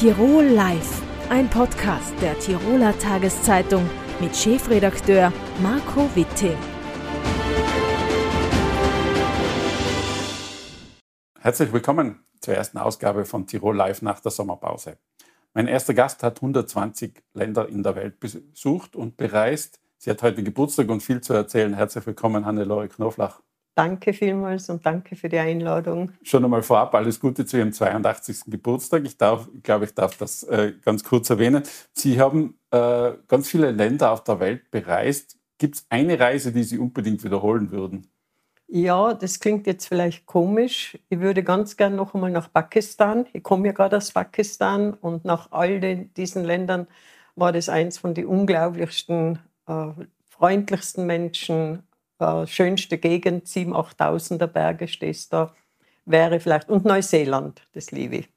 Tirol Live, ein Podcast der Tiroler Tageszeitung mit Chefredakteur Marco Witte. Herzlich willkommen zur ersten Ausgabe von Tirol Live nach der Sommerpause. Mein erster Gast hat 120 Länder in der Welt besucht und bereist. Sie hat heute Geburtstag und viel zu erzählen. Herzlich willkommen, Hannelore Knoflach. Danke vielmals und danke für die Einladung. Schon einmal vorab alles Gute zu Ihrem 82. Geburtstag. Ich darf, glaube, ich darf das äh, ganz kurz erwähnen. Sie haben äh, ganz viele Länder auf der Welt bereist. Gibt es eine Reise, die Sie unbedingt wiederholen würden? Ja, das klingt jetzt vielleicht komisch. Ich würde ganz gern noch einmal nach Pakistan. Ich komme ja gerade aus Pakistan und nach all den, diesen Ländern war das eins von den unglaublichsten, äh, freundlichsten Menschen, äh, schönste Gegend, 7.000, 8.000er Berge stehst da, wäre vielleicht, und Neuseeland, das liebe ich.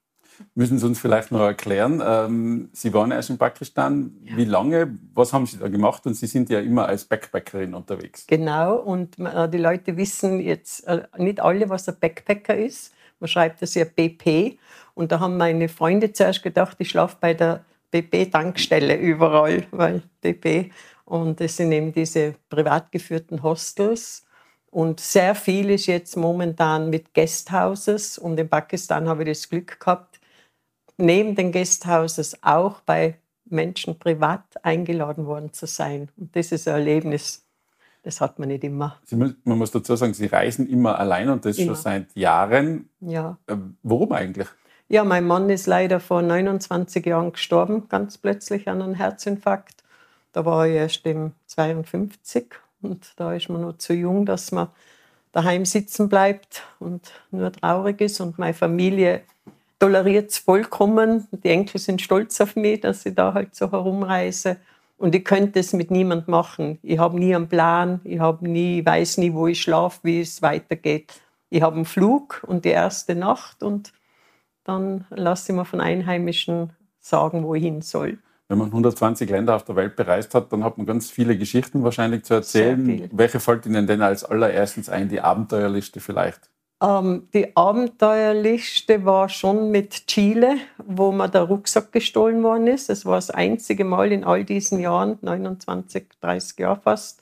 Müssen Sie uns vielleicht noch erklären, ähm, Sie waren erst in Pakistan, ja. wie lange, was haben Sie da gemacht und Sie sind ja immer als Backpackerin unterwegs. Genau, und äh, die Leute wissen jetzt äh, nicht alle, was ein Backpacker ist. Man schreibt das ja BP und da haben meine Freunde zuerst gedacht, ich schlafe bei der BP-Tankstelle überall, weil BP und es sind eben diese privat geführten Hostels. Und sehr viel ist jetzt momentan mit Guesthouses. Und in Pakistan habe ich das Glück gehabt, neben den Guesthouses auch bei Menschen privat eingeladen worden zu sein. Und das ist ein Erlebnis, das hat man nicht immer. Sie, man muss dazu sagen, Sie reisen immer allein und das immer. schon seit Jahren. Ja. Ähm, warum eigentlich? Ja, mein Mann ist leider vor 29 Jahren gestorben, ganz plötzlich an einem Herzinfarkt. Da war ich erst im 52 und da ist man noch zu jung, dass man daheim sitzen bleibt und nur traurig ist. Und meine Familie toleriert es vollkommen. Die Enkel sind stolz auf mich, dass ich da halt so herumreise. Und ich könnte es mit niemand machen. Ich habe nie einen Plan, ich habe nie, weiß nie, wo ich schlafe, wie es weitergeht. Ich habe einen Flug und die erste Nacht und dann lasse ich mir von Einheimischen sagen, wo ich hin soll wenn man 120 Länder auf der Welt bereist hat, dann hat man ganz viele Geschichten wahrscheinlich zu erzählen. Welche fällt Ihnen denn als allererstens ein, die Abenteuerliste vielleicht? Ähm, die Abenteuerliste war schon mit Chile, wo mir der Rucksack gestohlen worden ist. Das war das einzige Mal in all diesen Jahren, 29, 30 Jahre fast.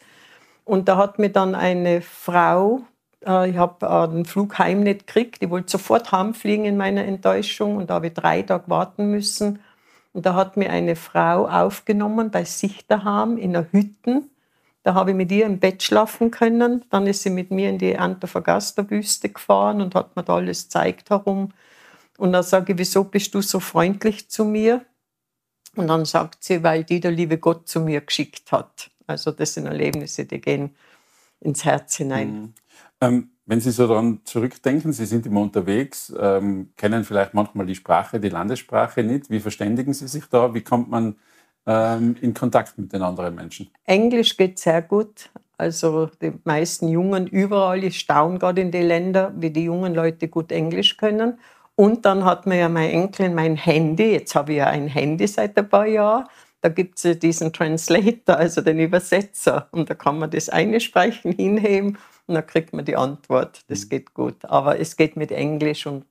Und da hat mir dann eine Frau, äh, ich habe äh, den Flug heim nicht gekriegt, ich wollte sofort heimfliegen in meiner Enttäuschung und da habe ich drei Tage warten müssen und da hat mir eine Frau aufgenommen bei sich daheim in einer Hütte. Da habe ich mit ihr im Bett schlafen können. Dann ist sie mit mir in die Antofagasta-Wüste gefahren und hat mir da alles gezeigt herum. Und dann sage ich, wieso bist du so freundlich zu mir? Und dann sagt sie, weil die der liebe Gott zu mir geschickt hat. Also das sind Erlebnisse, die gehen ins Herz hinein. Mhm. Ähm, wenn Sie so daran zurückdenken, Sie sind immer unterwegs, ähm, kennen vielleicht manchmal die Sprache, die Landessprache nicht. Wie verständigen Sie sich da? Wie kommt man ähm, in Kontakt mit den anderen Menschen? Englisch geht sehr gut. Also die meisten Jungen überall, ich staune gerade in die Länder, wie die jungen Leute gut Englisch können. Und dann hat mir ja mein Enkel mein Handy, jetzt habe ich ja ein Handy seit ein paar Jahren, da gibt es ja diesen Translator, also den Übersetzer. Und da kann man das eine Sprechen hinheben und dann kriegt man die Antwort. Das mhm. geht gut. Aber es geht mit Englisch und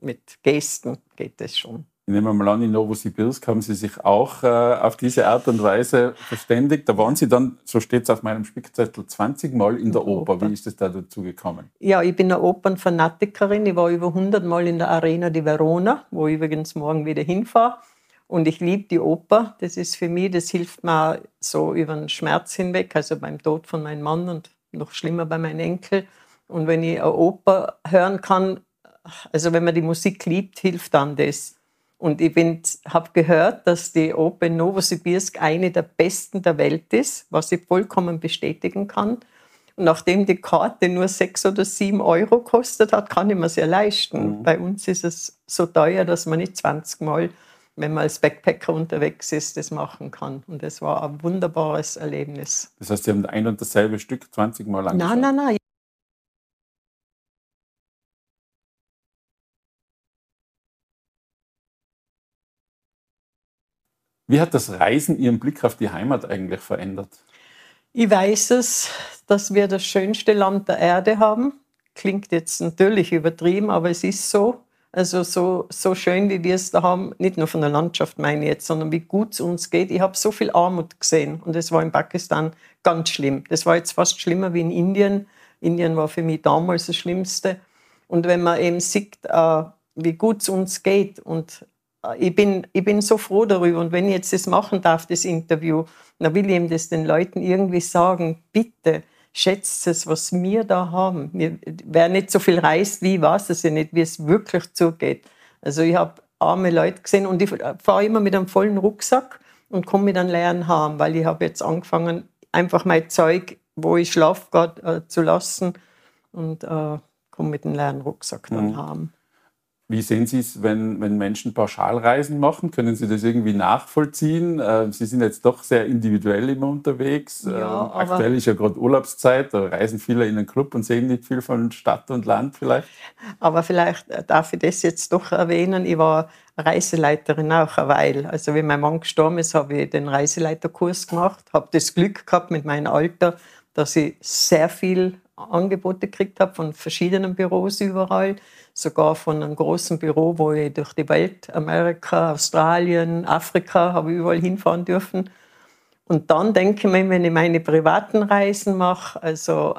mit Gesten geht es schon. Ich nehme mal an, in Novosibirsk haben Sie sich auch äh, auf diese Art und Weise verständigt. Da waren Sie dann, so steht es auf meinem Spickzettel, 20 Mal in der Oper. Oper. Wie ist es da dazu gekommen? Ja, ich bin eine Opernfanatikerin. Ich war über 100 Mal in der Arena di Verona, wo ich übrigens morgen wieder hinfahre. Und ich liebe die Oper. Das ist für mich, das hilft mir so über den Schmerz hinweg, also beim Tod von meinem Mann und noch schlimmer bei meinen Enkel. Und wenn ich eine Oper hören kann, also wenn man die Musik liebt, hilft dann das. Und ich habe gehört, dass die Oper in Novosibirsk eine der besten der Welt ist, was ich vollkommen bestätigen kann. Und nachdem die Karte nur sechs oder sieben Euro kostet hat, kann ich mir sie leisten. Mhm. Bei uns ist es so teuer, dass man nicht 20 Mal, wenn man als Backpacker unterwegs ist, das machen kann. Und es war ein wunderbares Erlebnis. Das heißt, Sie haben ein und dasselbe Stück 20 Mal angeschaut? Nein, nein, nein. Wie hat das Reisen Ihren Blick auf die Heimat eigentlich verändert? Ich weiß es, dass wir das schönste Land der Erde haben. Klingt jetzt natürlich übertrieben, aber es ist so. Also so, so schön, wie wir es da haben, nicht nur von der Landschaft meine ich jetzt, sondern wie gut es uns geht. Ich habe so viel Armut gesehen und es war in Pakistan ganz schlimm. Das war jetzt fast schlimmer wie in Indien. Indien war für mich damals das Schlimmste. Und wenn man eben sieht, äh, wie gut es uns geht und äh, ich bin, ich bin so froh darüber. Und wenn ich jetzt das machen darf, das Interview, dann will ich eben das den Leuten irgendwie sagen, bitte, schätzt es, was wir da haben. Wir, wer nicht so viel reist wie, weiß es ja nicht, wie es wirklich zugeht. Also ich habe arme Leute gesehen und ich fahre immer mit einem vollen Rucksack und komme mit einem leeren Heim, weil ich habe jetzt angefangen, einfach mein Zeug, wo ich schlafe, gerade äh, zu lassen und äh, komme mit einem leeren Rucksack dann mhm. heim. Wie sehen Sie es, wenn, wenn Menschen Pauschalreisen machen? Können Sie das irgendwie nachvollziehen? Ähm, Sie sind jetzt doch sehr individuell immer unterwegs. Ja, ähm, Aktuell ist ja gerade Urlaubszeit, da reisen viele in den Club und sehen nicht viel von Stadt und Land vielleicht. Aber vielleicht äh, darf ich das jetzt doch erwähnen. Ich war Reiseleiterin auch eine Weile. Also wie mein Mann gestorben ist, habe ich den Reiseleiterkurs gemacht, habe das Glück gehabt mit meinem Alter, dass ich sehr viel Angebote gekriegt habe von verschiedenen Büros überall, sogar von einem großen Büro, wo ich durch die Welt, Amerika, Australien, Afrika, habe überall hinfahren dürfen. Und dann denke ich mir, wenn ich meine privaten Reisen mache, also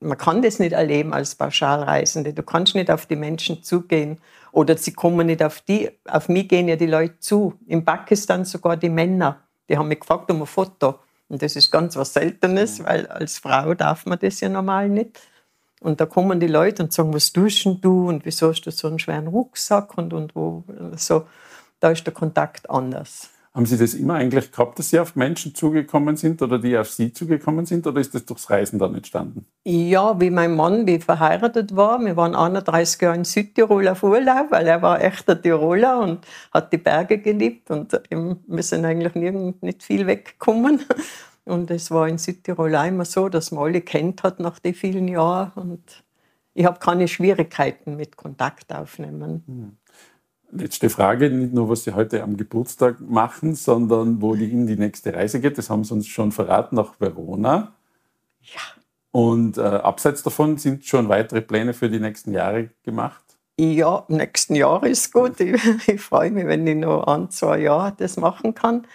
man kann das nicht erleben als Pauschalreisende. Du kannst nicht auf die Menschen zugehen oder sie kommen nicht auf die. Auf mich gehen ja die Leute zu. In Pakistan sogar die Männer. Die haben mich gefragt um ein Foto. Und das ist ganz was Seltenes, mhm. weil als Frau darf man das ja normal nicht. Und da kommen die Leute und sagen, was tust du und wieso hast du so einen schweren Rucksack und, und wo. So, da ist der Kontakt anders. Haben Sie das immer eigentlich gehabt, dass Sie auf Menschen zugekommen sind oder die auf Sie zugekommen sind oder ist das durchs Reisen dann entstanden? Ja, wie mein Mann, wie verheiratet war. Wir waren 31 Jahre in Südtirol auf Urlaub, weil er war echter Tiroler und hat die Berge geliebt und wir sind eigentlich nirgend nicht viel weggekommen. Und es war in Südtirol auch immer so, dass man alle kennt hat nach den vielen Jahren und ich habe keine Schwierigkeiten mit Kontakt aufnehmen. Hm. Letzte Frage, nicht nur, was Sie heute am Geburtstag machen, sondern wo die in die nächste Reise geht. Das haben Sie uns schon verraten, nach Verona. Ja. Und äh, abseits davon sind schon weitere Pläne für die nächsten Jahre gemacht? Ja, im nächsten Jahr ist gut. Ich, ich freue mich, wenn ich noch ein, zwei Jahre das machen kann.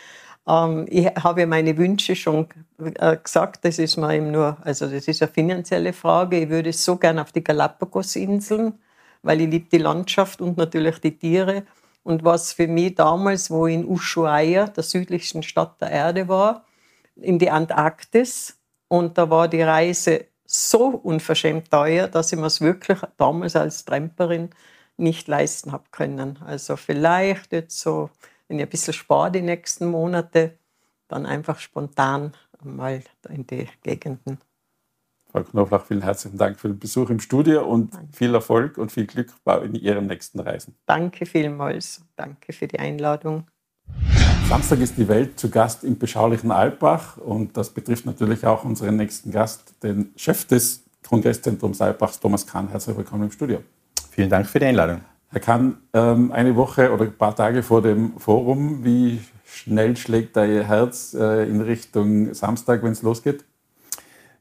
Ähm, ich habe meine Wünsche schon äh, gesagt, das ist mir eben nur, also das ist eine finanzielle Frage. Ich würde so gerne auf die Galapagos-Inseln weil ich liebe die Landschaft und natürlich die Tiere. Und was für mich damals, wo ich in Ushuaia, der südlichsten Stadt der Erde war, in die Antarktis, und da war die Reise so unverschämt teuer, dass ich mir es wirklich damals als Tramperin nicht leisten habe können. Also vielleicht jetzt so, wenn ich ein bisschen spare die nächsten Monate, dann einfach spontan mal in die Gegenden. Frau Knoflach, vielen herzlichen Dank für den Besuch im Studio und Danke. viel Erfolg und viel Glück in Ihren nächsten Reisen. Danke vielmals. Danke für die Einladung. Samstag ist die Welt zu Gast im beschaulichen Alpbach und das betrifft natürlich auch unseren nächsten Gast, den Chef des Kongresszentrums Alpbachs, Thomas Kahn. Herzlich willkommen im Studio. Vielen Dank für die Einladung. Herr Kahn, ähm, eine Woche oder ein paar Tage vor dem Forum, wie schnell schlägt da Ihr Herz äh, in Richtung Samstag, wenn es losgeht?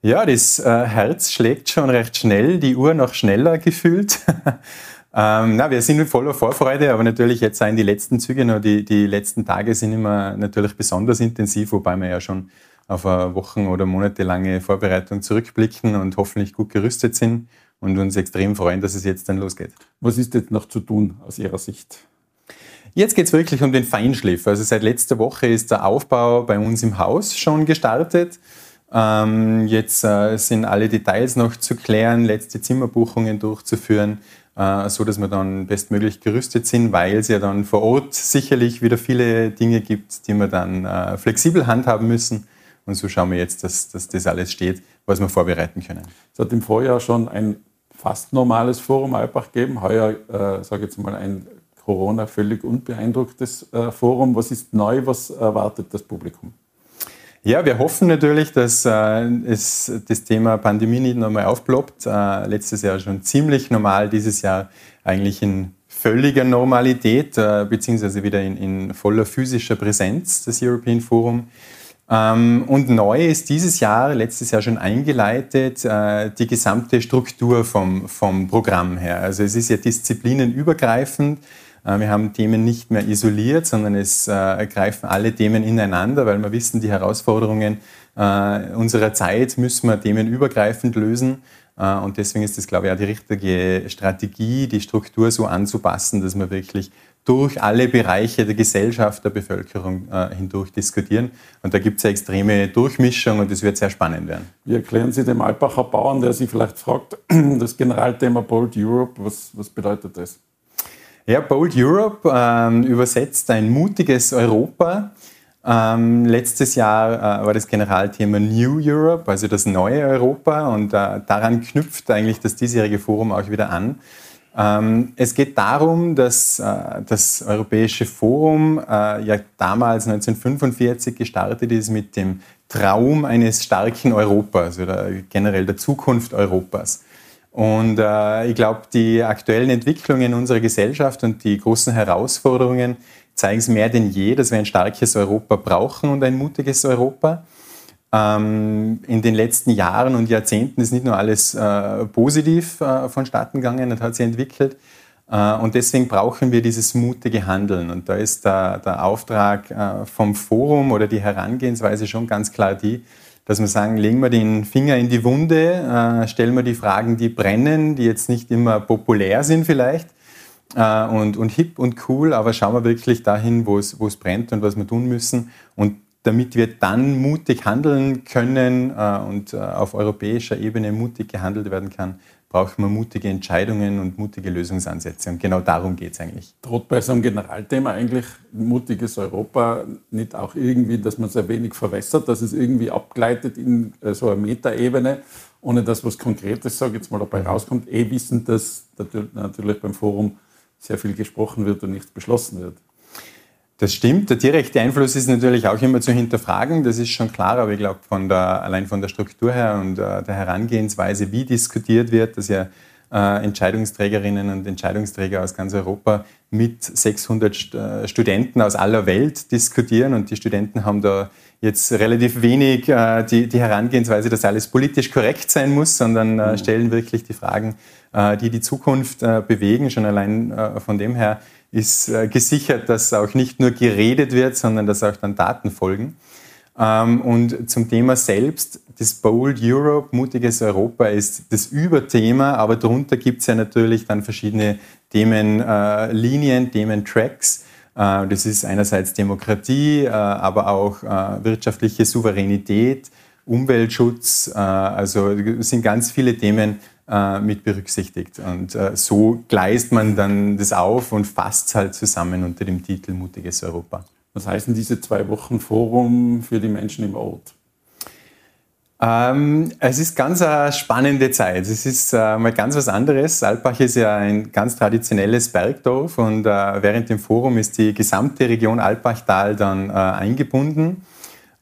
Ja, das äh, Herz schlägt schon recht schnell, die Uhr noch schneller gefühlt. ähm, na, wir sind voller Vorfreude, aber natürlich jetzt seien die letzten Züge noch, die, die letzten Tage sind immer natürlich besonders intensiv, wobei wir ja schon auf eine Wochen- oder monatelange Vorbereitung zurückblicken und hoffentlich gut gerüstet sind und uns extrem freuen, dass es jetzt dann losgeht. Was ist jetzt noch zu tun aus Ihrer Sicht? Jetzt geht es wirklich um den Feinschliff. Also seit letzter Woche ist der Aufbau bei uns im Haus schon gestartet. Ähm, jetzt äh, sind alle Details noch zu klären, letzte Zimmerbuchungen durchzuführen, äh, so dass wir dann bestmöglich gerüstet sind, weil es ja dann vor Ort sicherlich wieder viele Dinge gibt, die wir dann äh, flexibel handhaben müssen. Und so schauen wir jetzt, dass, dass das alles steht, was wir vorbereiten können. Es hat im Vorjahr schon ein fast normales Forum Alpbach gegeben. Heuer, äh, sage jetzt mal, ein Corona völlig unbeeindrucktes äh, Forum. Was ist neu? Was erwartet das Publikum? Ja, wir hoffen natürlich, dass äh, es das Thema Pandemie nicht nochmal aufploppt. Äh, letztes Jahr schon ziemlich normal, dieses Jahr eigentlich in völliger Normalität, äh, beziehungsweise wieder in, in, voller physischer Präsenz, das European Forum. Ähm, und neu ist dieses Jahr, letztes Jahr schon eingeleitet, äh, die gesamte Struktur vom, vom Programm her. Also es ist ja disziplinenübergreifend. Äh, wir haben Themen nicht mehr isoliert, sondern es äh, greifen alle Themen ineinander, weil wir wissen, die Herausforderungen unserer Zeit müssen wir themenübergreifend lösen. Und deswegen ist es, glaube ich, auch die richtige Strategie, die Struktur so anzupassen, dass wir wirklich durch alle Bereiche der Gesellschaft, der Bevölkerung äh, hindurch diskutieren. Und da gibt es eine extreme Durchmischung und es wird sehr spannend werden. Wie erklären Sie dem Alpacher Bauern, der sich vielleicht fragt, das Generalthema Bold Europe, was, was bedeutet das? Ja, Bold Europe ähm, übersetzt ein mutiges Europa. Ähm, letztes Jahr äh, war das Generalthema New Europe, also das neue Europa. Und äh, daran knüpft eigentlich das diesjährige Forum auch wieder an. Ähm, es geht darum, dass äh, das Europäische Forum äh, ja damals 1945 gestartet ist mit dem Traum eines starken Europas oder generell der Zukunft Europas. Und äh, ich glaube, die aktuellen Entwicklungen unserer Gesellschaft und die großen Herausforderungen zeigen es mehr denn je, dass wir ein starkes Europa brauchen und ein mutiges Europa. Ähm, in den letzten Jahren und Jahrzehnten ist nicht nur alles äh, positiv äh, vonstatten gegangen und hat sich entwickelt. Äh, und deswegen brauchen wir dieses mutige Handeln. Und da ist der, der Auftrag äh, vom Forum oder die Herangehensweise schon ganz klar die, dass wir sagen, legen wir den Finger in die Wunde, äh, stellen wir die Fragen, die brennen, die jetzt nicht immer populär sind vielleicht, äh, und, und hip und cool, aber schauen wir wirklich dahin, wo es, brennt und was wir tun müssen. Und damit wir dann mutig handeln können äh, und äh, auf europäischer Ebene mutig gehandelt werden kann, brauchen wir mutige Entscheidungen und mutige Lösungsansätze. Und genau darum geht es eigentlich. Droht bei so einem Generalthema eigentlich mutiges Europa nicht auch irgendwie, dass man sehr wenig verwässert, dass es irgendwie abgleitet in äh, so eine Metaebene, ohne dass was Konkretes, sage ich jetzt mal, dabei rauskommt, eh wissen, dass natürlich beim Forum sehr viel gesprochen wird und nichts beschlossen wird. Das stimmt. Der direkte Einfluss ist natürlich auch immer zu hinterfragen. Das ist schon klar, aber ich glaube, von der, allein von der Struktur her und äh, der Herangehensweise, wie diskutiert wird, dass ja äh, Entscheidungsträgerinnen und Entscheidungsträger aus ganz Europa mit 600 St äh, Studenten aus aller Welt diskutieren und die Studenten haben da jetzt relativ wenig äh, die, die, Herangehensweise, dass alles politisch korrekt sein muss, sondern äh, mhm. stellen wirklich die Fragen, die die Zukunft bewegen. Schon allein von dem her ist äh, gesichert, dass auch nicht nur geredet wird, sondern dass auch dann Daten folgen. Ähm, und zum Thema selbst, das Bold Europe, mutiges Europa ist das Überthema, aber darunter gibt es ja natürlich dann verschiedene Themenlinien, äh, Thementracks. Äh, das ist einerseits Demokratie, aber auch wirtschaftliche Souveränität, Umweltschutz. Also sind ganz viele Themen, äh, mit berücksichtigt. Und äh, so gleist man dann das auf und fasst es halt zusammen unter dem Titel Mutiges Europa. Was heißen diese zwei Wochen Forum für die Menschen im Ort? Ähm, es ist ganz eine spannende Zeit. Es ist äh, mal ganz was anderes. Alpbach ist ja ein ganz traditionelles Bergdorf und äh, während dem Forum ist die gesamte Region Alpbachtal dann äh, eingebunden.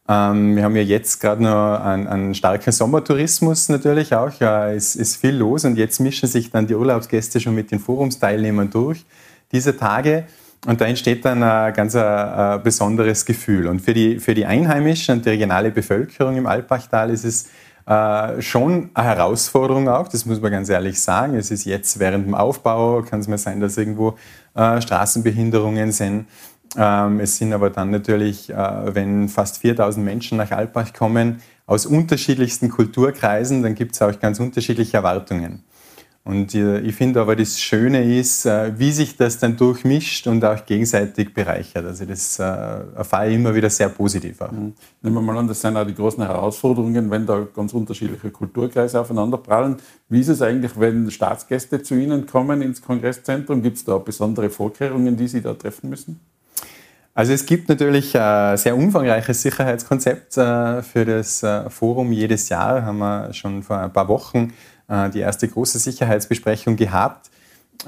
Ähm, wir haben ja jetzt gerade noch einen, einen, starken Sommertourismus natürlich auch. Ja, es ist viel los und jetzt mischen sich dann die Urlaubsgäste schon mit den Forumsteilnehmern durch diese Tage. Und da entsteht dann ein ganz ein, besonderes Gefühl. Und für die, für die Einheimischen und die regionale Bevölkerung im Alpbachtal ist es äh, schon eine Herausforderung auch, das muss man ganz ehrlich sagen. Es ist jetzt während dem Aufbau, kann es mal sein, dass irgendwo äh, Straßenbehinderungen sind. Ähm, es sind aber dann natürlich, äh, wenn fast 4000 Menschen nach Alpbach kommen, aus unterschiedlichsten Kulturkreisen, dann gibt es auch ganz unterschiedliche Erwartungen. Und äh, ich finde aber, das Schöne ist, äh, wie sich das dann durchmischt und auch gegenseitig bereichert. Also das erfahre ich immer wieder sehr positiv. Auch. Mhm. Nehmen wir mal an, das sind auch die großen Herausforderungen, wenn da ganz unterschiedliche Kulturkreise aufeinanderprallen. Wie ist es eigentlich, wenn Staatsgäste zu Ihnen kommen ins Kongresszentrum? Gibt es da besondere Vorkehrungen, die Sie da treffen müssen? Also es gibt natürlich ein sehr umfangreiches Sicherheitskonzept äh, für das äh, Forum jedes Jahr. Haben wir schon vor ein paar Wochen äh, die erste große Sicherheitsbesprechung gehabt,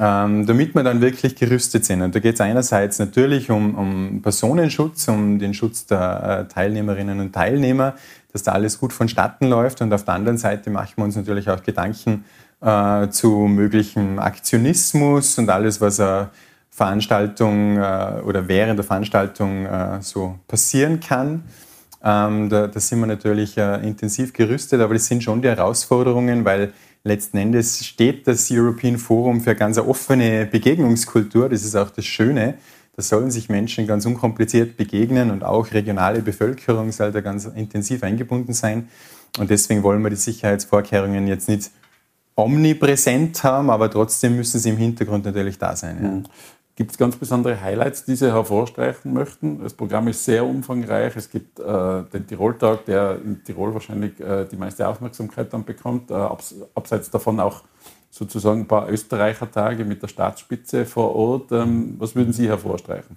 ähm, damit wir dann wirklich gerüstet sind. Und da geht es einerseits natürlich um, um, Personenschutz, um den Schutz der Teilnehmerinnen und Teilnehmer, dass da alles gut vonstatten läuft. Und auf der anderen Seite machen wir uns natürlich auch Gedanken äh, zu möglichem Aktionismus und alles, was er Veranstaltung äh, oder während der Veranstaltung äh, so passieren kann. Ähm, da, da, sind wir natürlich äh, intensiv gerüstet, aber das sind schon die Herausforderungen, weil letzten Endes steht das European Forum für eine ganz offene Begegnungskultur. Das ist auch das Schöne. Da sollen sich Menschen ganz unkompliziert begegnen und auch regionale Bevölkerung soll da ganz intensiv eingebunden sein. Und deswegen wollen wir die Sicherheitsvorkehrungen jetzt nicht omnipräsent haben, aber trotzdem müssen sie im Hintergrund natürlich da sein. Ja. Gibt es ganz besondere Highlights, die Sie hervorstreichen möchten? Das Programm ist sehr umfangreich. Es gibt äh, den Tirol-Tag, der in Tirol wahrscheinlich äh, die meiste Aufmerksamkeit dann bekommt. Äh, abs abseits davon auch sozusagen ein paar Österreicher-Tage mit der Staatsspitze vor Ort. Ähm, was würden Sie hervorstreichen?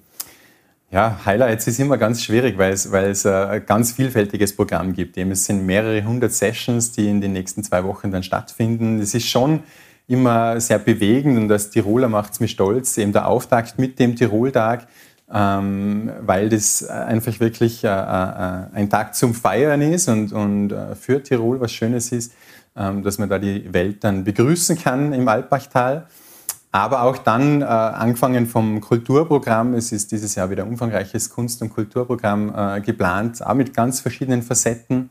Ja, Highlights ist immer ganz schwierig, weil es, weil es ein ganz vielfältiges Programm gibt. es sind mehrere hundert Sessions, die in den nächsten zwei Wochen dann stattfinden. Es ist schon immer sehr bewegend und als Tiroler macht es mich stolz, eben der Auftakt mit dem Tiroltag, ähm, weil das einfach wirklich äh, äh, ein Tag zum Feiern ist und, und äh, für Tirol was Schönes ist, ähm, dass man da die Welt dann begrüßen kann im Alpbachtal. Aber auch dann, äh, angefangen vom Kulturprogramm, es ist dieses Jahr wieder umfangreiches Kunst- und Kulturprogramm äh, geplant, auch mit ganz verschiedenen Facetten.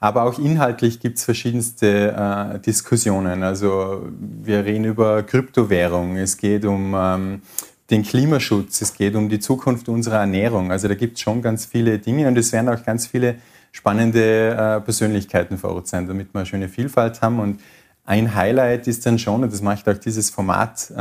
Aber auch inhaltlich gibt es verschiedenste äh, Diskussionen. Also wir reden über Kryptowährung, es geht um ähm, den Klimaschutz, es geht um die Zukunft unserer Ernährung. Also da gibt es schon ganz viele Dinge und es werden auch ganz viele spannende äh, Persönlichkeiten vor Ort sein, damit wir eine schöne Vielfalt haben. Und ein Highlight ist dann schon, und das macht auch dieses Format äh,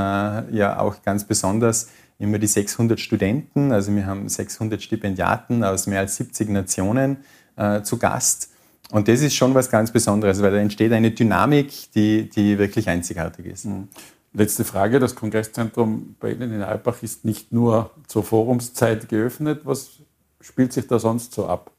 ja auch ganz besonders, immer die 600 Studenten. Also wir haben 600 Stipendiaten aus mehr als 70 Nationen äh, zu Gast. Und das ist schon was ganz Besonderes, weil da entsteht eine Dynamik, die, die wirklich einzigartig ist. Mhm. Letzte Frage. Das Kongresszentrum bei Ihnen in Alpbach ist nicht nur zur Forumszeit geöffnet. Was spielt sich da sonst so ab?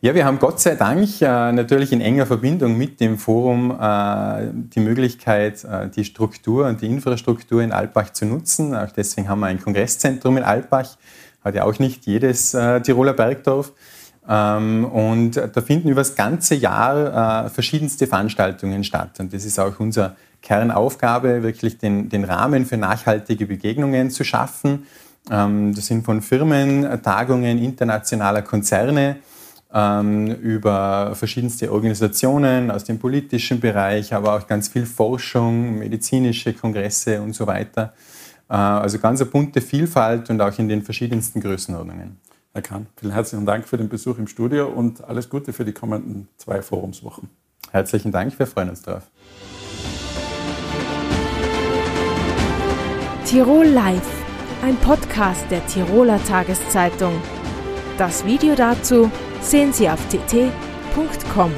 Ja, wir haben Gott sei Dank äh, natürlich in enger Verbindung mit dem Forum äh, die Möglichkeit, äh, die Struktur und die Infrastruktur in Alpbach zu nutzen. Auch deswegen haben wir ein Kongresszentrum in Alpbach. Hat ja auch nicht jedes äh, Tiroler Bergdorf. Ähm, und da finden über das ganze Jahr äh, verschiedenste Veranstaltungen statt. Und das ist auch unsere Kernaufgabe, wirklich den, den Rahmen für nachhaltige Begegnungen zu schaffen. Ähm, das sind von Firmen, Tagungen internationaler Konzerne ähm, über verschiedenste Organisationen aus dem politischen Bereich, aber auch ganz viel Forschung, medizinische Kongresse und so weiter. Äh, also ganz eine bunte Vielfalt und auch in den verschiedensten Größenordnungen. Herr Kahn, vielen herzlichen Dank für den Besuch im Studio und alles Gute für die kommenden zwei Forumswochen. Herzlichen Dank, wir freuen uns drauf. Tirol Live, ein Podcast der Tiroler Tageszeitung. Das Video dazu sehen Sie auf tt.com.